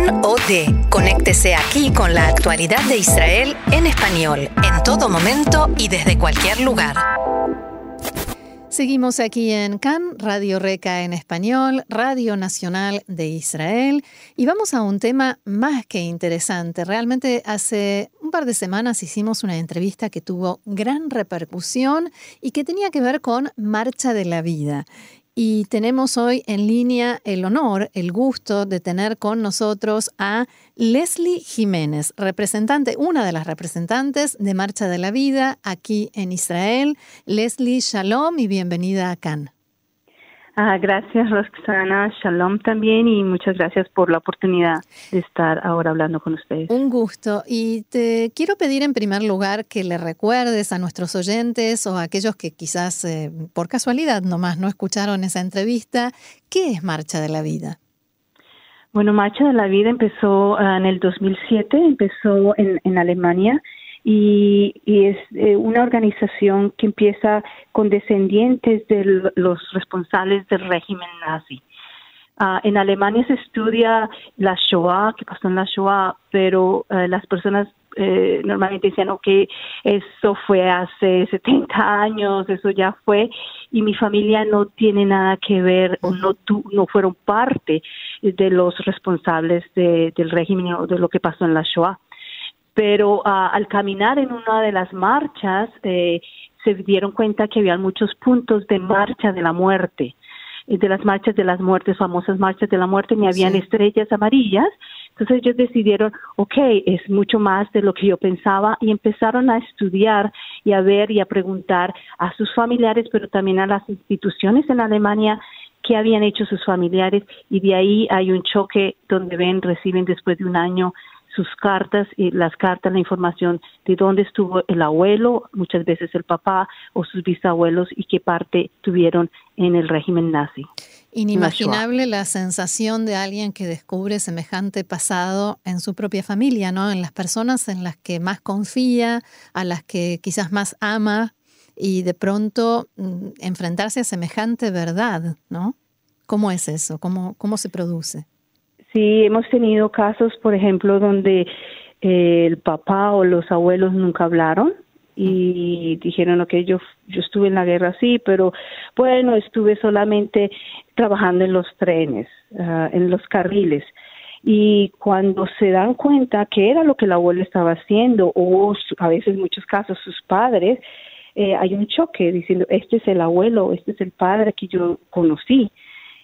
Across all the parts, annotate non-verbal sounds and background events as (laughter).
CAN OD. Conéctese aquí con la actualidad de Israel en español, en todo momento y desde cualquier lugar. Seguimos aquí en CAN, Radio Reca en español, Radio Nacional de Israel, y vamos a un tema más que interesante. Realmente hace un par de semanas hicimos una entrevista que tuvo gran repercusión y que tenía que ver con Marcha de la Vida. Y tenemos hoy en línea el honor, el gusto de tener con nosotros a Leslie Jiménez, representante, una de las representantes de Marcha de la Vida aquí en Israel. Leslie, shalom y bienvenida a Cannes. Ah, gracias, Roxana. Shalom también y muchas gracias por la oportunidad de estar ahora hablando con ustedes. Un gusto. Y te quiero pedir en primer lugar que le recuerdes a nuestros oyentes o a aquellos que quizás eh, por casualidad nomás no escucharon esa entrevista, ¿qué es Marcha de la Vida? Bueno, Marcha de la Vida empezó ah, en el 2007, empezó en, en Alemania y, es eh, una organización que empieza con descendientes de los responsables del régimen nazi. Ah, en Alemania se estudia la Shoah, que pasó en la Shoah, pero eh, las personas eh, normalmente decían, ok, eso fue hace 70 años, eso ya fue, y mi familia no tiene nada que ver o no, no fueron parte de los responsables del régimen o de lo que pasó en la Shoah pero ah, al caminar en una de las marchas eh, se dieron cuenta que había muchos puntos de marcha de la muerte, de las marchas de las muertes, famosas marchas de la muerte, ni habían estrellas amarillas. Entonces ellos decidieron, ok, es mucho más de lo que yo pensaba y empezaron a estudiar y a ver y a preguntar a sus familiares, pero también a las instituciones en Alemania qué habían hecho sus familiares y de ahí hay un choque donde ven, reciben después de un año sus cartas y las cartas, la información de dónde estuvo el abuelo, muchas veces el papá o sus bisabuelos y qué parte tuvieron en el régimen nazi. Inimaginable la sensación de alguien que descubre semejante pasado en su propia familia, ¿no? En las personas en las que más confía, a las que quizás más ama y de pronto mm, enfrentarse a semejante verdad, ¿no? ¿Cómo es eso? ¿Cómo, cómo se produce? Sí, hemos tenido casos, por ejemplo, donde eh, el papá o los abuelos nunca hablaron y dijeron, ok, yo, yo estuve en la guerra, sí, pero bueno, estuve solamente trabajando en los trenes, ah, en los carriles. Y cuando se dan cuenta que era lo que el abuelo estaba haciendo, o a veces en muchos casos sus padres, eh, hay un choque diciendo, este es el abuelo, este es el padre que yo conocí.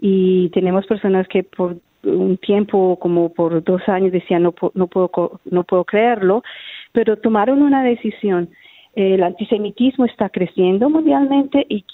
Y tenemos personas que por un tiempo, como por dos años, decían no, no, puedo, no puedo creerlo, pero tomaron una decisión el antisemitismo está creciendo mundialmente y,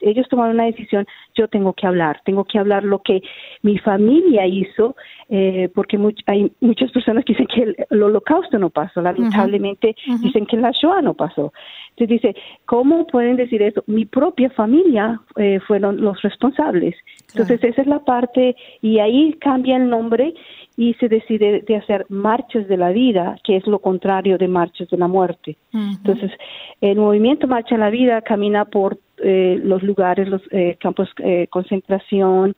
ellos tomaron una decisión, yo tengo que hablar, tengo que hablar lo que mi familia hizo, eh, porque hay muchas personas que dicen que el, holocausto no pasó, lamentablemente dicen que la Shoah no pasó. Entonces dice, ¿cómo pueden decir eso? Mi propia familia eh, fueron los responsables. Entonces esa es la parte y ahí cambia el nombre y se decide de hacer marchas de la vida, que es lo contrario de marchas de la muerte. Entonces, el movimiento Marcha de la Vida camina por eh, los lugares, los eh, campos de eh, concentración,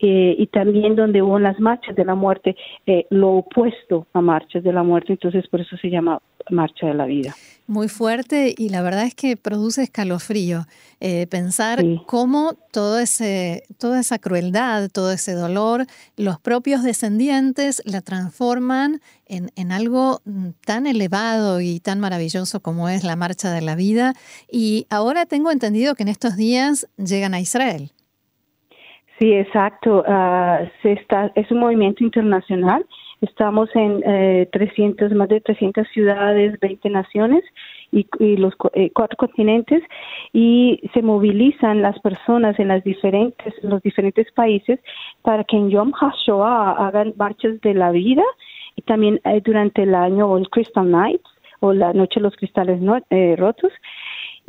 eh, y también donde hubo las marchas de la muerte, eh, lo opuesto a marchas de la muerte, entonces por eso se llama marcha de la vida. Muy fuerte y la verdad es que produce escalofrío eh, pensar cómo todo ese, toda esa crueldad, todo ese dolor, los propios descendientes la transforman en, en algo mm, tan elevado y tan maravilloso como es la marcha de la vida. Y ahora tengo entendido que en estos días llegan a Israel. Sí, exacto. Uh, se está, es un movimiento internacional. Estamos en eh, 300, más de 300 ciudades, 20 naciones y, y los eh, cuatro continentes y se movilizan las personas en las diferentes, los diferentes países para que en Yom HaShoah hagan marchas de la vida y también eh, durante el año o el Crystal Nights o la Noche de los Cristales eh, Rotos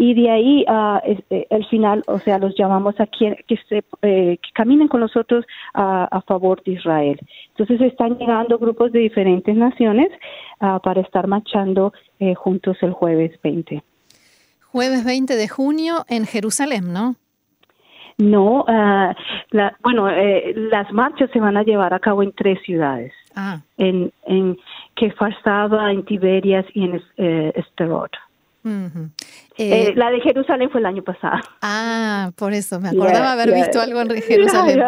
y de ahí uh, el final, o sea, los llamamos a que, se, eh, que caminen con nosotros a, favor de Israel. Entonces están llegando grupos de diferentes naciones ah, para estar marchando eh, juntos el jueves 20. Jueves 20 de junio en Jerusalén, ¿no? No, uh, la, bueno, eh, las marchas se van a llevar a cabo en tres ciudades. Ah. En, en Kefarsaba, en Tiberias y en eh. Eh, la de Jerusalén fue el año pasado. Ah, por eso, me acordaba haber visto algo en (laughs) Jerusalén.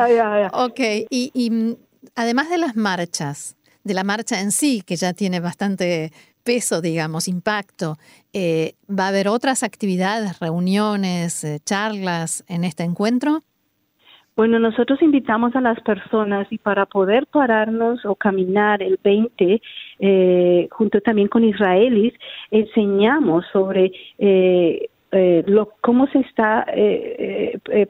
ok, y, y mm, además de las marchas, de la marcha en sí, que ya tiene bastante peso, digamos, impacto, eh, ¿va a haber otras actividades, reuniones, eh, charlas en este encuentro? Bueno, nosotros invitamos a las personas y para poder pararnos o caminar el 20, eh, junto también con israelíes, enseñamos sobre lo, cómo se está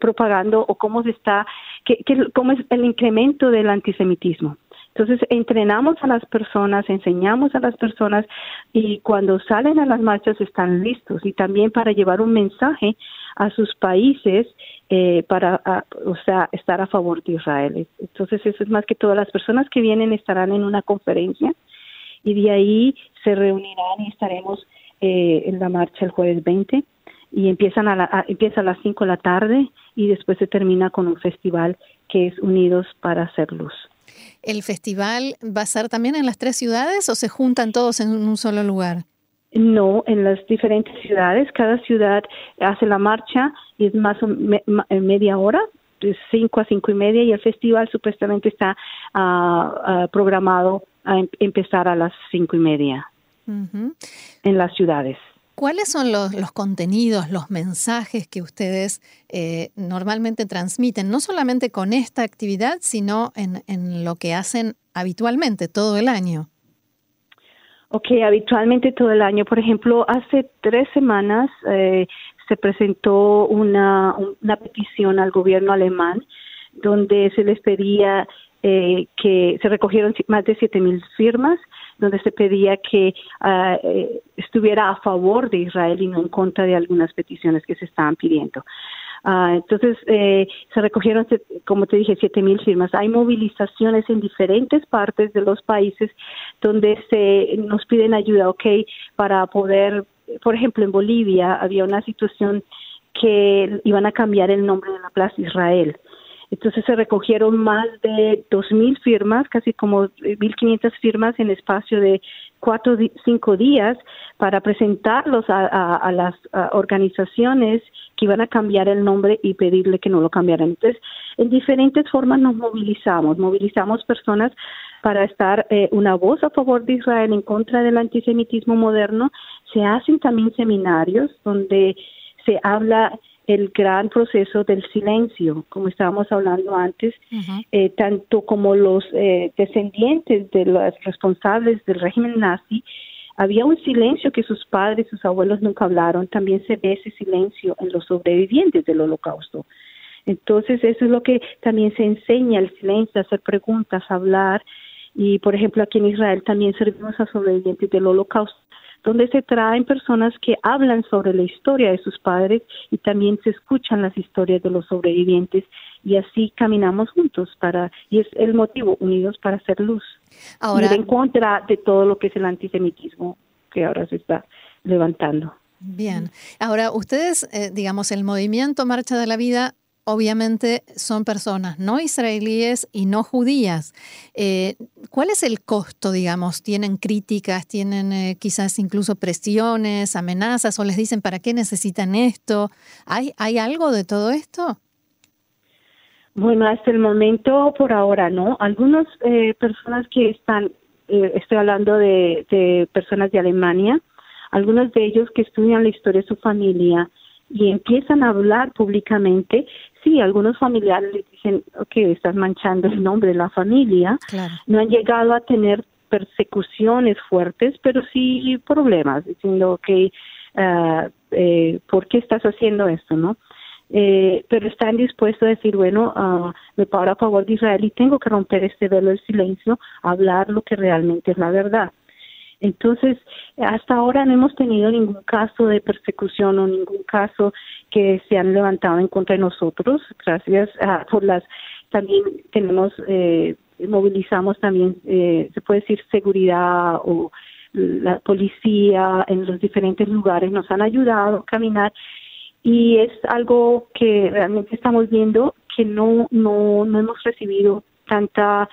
propagando o cómo se está, que, cómo es el incremento del antisemitismo. Entonces, entrenamos a las personas, enseñamos a las personas y cuando salen a las marchas están listos y también para llevar un mensaje a sus países eh, para, o sea, estar a favor de Israel. Entonces, eso es más que todas las personas que vienen estarán en una conferencia y de ahí se reunirán y estaremos eh, en la marcha el jueves 20 y empiezan a, empieza a las 5 de la tarde y después se termina con un festival que es Unidos para Hacer Luz. ¿El festival va a ser también en las tres ciudades o se juntan todos en un solo lugar? No, en las diferentes ciudades. Cada ciudad hace la marcha y es más o media hora, de cinco a cinco y media, y el festival supuestamente está ah, ah, programado a em-, empezar a las cinco y media en las ciudades. ¿Cuáles son los, contenidos, los mensajes que ustedes eh, normalmente transmiten, no solamente con esta actividad, sino en, lo que hacen habitualmente todo el año? Ok, habitualmente todo el año. Por ejemplo, hace tres semanas eh, se presentó una, una petición al gobierno alemán donde se les pedía eh, que se recogieron más de siete mil firmas donde se pedía que ah, eh, estuviera a favor de Israel y no en contra de algunas peticiones que se estaban pidiendo. Ah, entonces, eh, se recogieron, como te dije, siete mil firmas. Hay movilizaciones en diferentes partes de los países donde se nos piden ayuda, ¿ok? Para poder, por ejemplo, en Bolivia había una situación que iban a cambiar el nombre de la Plaza Israel. Entonces se recogieron más de 2.000 firmas, casi como 1.500 firmas en espacio de cuatro, cinco días para presentarlos a, las organizaciones que iban a cambiar el nombre y pedirle que no lo cambiaran. Entonces, en diferentes formas nos movilizamos, movilizamos personas para estar eh, una voz a favor de Israel en contra del antisemitismo moderno. Se hacen también seminarios donde se habla el gran proceso del silencio, como estábamos hablando antes, eh, tanto como los eh, descendientes de los responsables del régimen nazi, había un silencio que sus padres, sus abuelos nunca hablaron, también se ve ese silencio en los sobrevivientes del holocausto. Entonces, eso es lo que también se enseña, el silencio, hacer preguntas, hablar. Y, por ejemplo, aquí en Israel también servimos a sobrevivientes del holocausto donde se traen personas que hablan sobre la historia de sus padres y también se escuchan las historias de los sobrevivientes. Y así caminamos juntos para y es el motivo unidos para hacer luz. Ahora ir en contra de todo lo que es el antisemitismo que ahora se está levantando. Bien, ahora ustedes, eh, digamos, el movimiento Marcha de la Vida obviamente son personas no israelíes y no judías. Eh, ¿Cuál es el costo, digamos? ¿Tienen críticas, tienen eh, quizás incluso presiones, amenazas o les dicen para qué necesitan esto? ¿Hay, hay algo de todo esto? Bueno, hasta el momento, por ahora, ¿no? Algunas eh, personas que están, estoy hablando de personas de Alemania, algunos de ellos que estudian la historia de su familia, y empiezan a hablar públicamente, sí, algunos familiares les dicen, ok, estás manchando el nombre de la familia, no han llegado a tener persecuciones fuertes, pero sí problemas, diciendo, ok, uh, eh, ¿por qué estás haciendo esto, no? Eh, pero están dispuestos a decir, bueno, uh, me paro a favor de Israel y tengo que romper este velo del silencio, hablar lo que realmente es la verdad. Entonces, hasta ahora no hemos tenido ningún caso de persecución o ningún caso que se han levantado en contra de nosotros, gracias a, por las, también tenemos, eh, movilizamos también, eh, se puede decir, seguridad o la policía en los diferentes lugares. Nos han ayudado a caminar y es algo que realmente estamos viendo que no, no, no hemos recibido tanta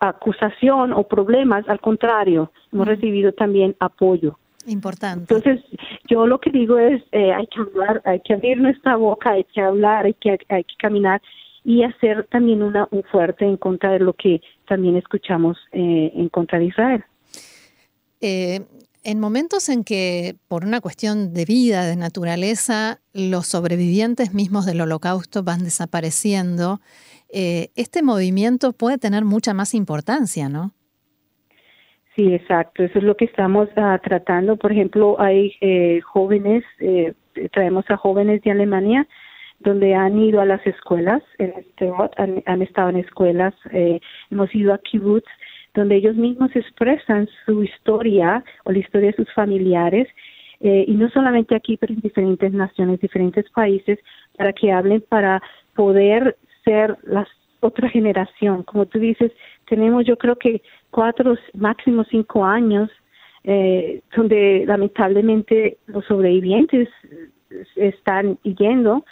acusación o problemas, al contrario, hemos recibido también apoyo. Importante. Entonces, yo lo que digo es, eh, hay que hablar, hay que abrir nuestra boca, hay que hablar, hay que, hay que caminar y hacer también una, un fuerte en contra de lo que también escuchamos eh, en contra de Israel. Eh, en momentos en que, por una cuestión de vida, de naturaleza, los sobrevivientes mismos del holocausto van desapareciendo, eh, este movimiento puede tener mucha más importancia, ¿no? Sí, exacto. Eso es lo que estamos ah, tratando. Por ejemplo, hay eh, jóvenes, eh, traemos a jóvenes de Alemania donde han ido a las escuelas, en este, han, han estado en escuelas, hemos ido a kibbutz, donde ellos mismos expresan su historia o la historia de sus familiares, y no solamente aquí, pero en diferentes naciones, diferentes países, para que hablen, para poder ser la otra generación. Como tú dices, tenemos yo creo que cuatro, máximo cinco años eh, donde lamentablemente los sobrevivientes están yendo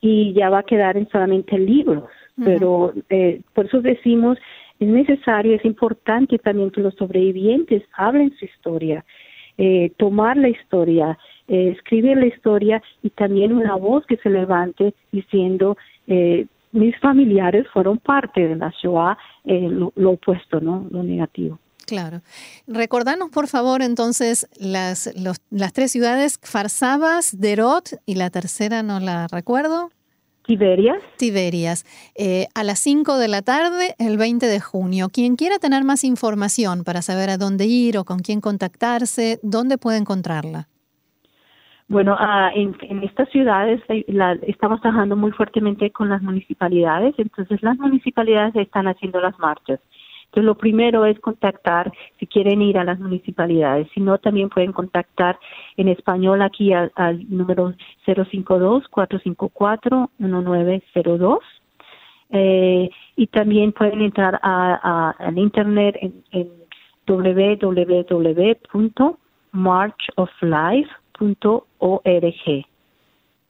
y ya va a quedar en solamente libros. Pero eh, por eso decimos, es necesario, es importante también que los sobrevivientes hablen su historia, eh, tomar la historia, eh, escribir la historia y también una voz que se levante diciendo eh, mis familiares fueron parte de la Shoah, eh, lo, opuesto, ¿no? Lo negativo. Claro. Recordanos, por favor, entonces, las, las tres ciudades, Farsabas, Derot y la tercera no la recuerdo. Tiberias. Tiberias. Eh, a las 5 de la tarde, el 20 de junio. Quien quiera tener más información para saber a dónde ir o con quién contactarse, ¿dónde puede encontrarla? Bueno, ah, en, estas ciudades estamos trabajando muy fuertemente con las municipalidades, entonces las municipalidades están haciendo las marchas. Lo primero es contactar si quieren ir a las municipalidades. Si no, también pueden contactar en español aquí al, número 052-454-1902. Eh, y también pueden entrar al internet en, en www.marchoflife.com .org.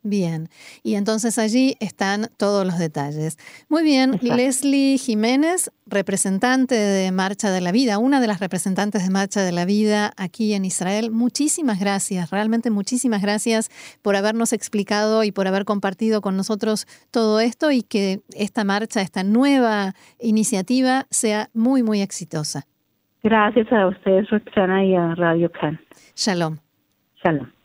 Bien, y entonces allí están todos los detalles. Muy bien, Leslie Jiménez, representante de Marcha de la Vida, una de las representantes de Marcha de la Vida aquí en Israel. Muchísimas gracias, realmente muchísimas gracias por habernos explicado y por haber compartido con nosotros todo esto y que esta marcha, esta nueva iniciativa sea muy, muy exitosa. Gracias a ustedes, Roxana, y a Radio Can. Shalom. Shalom.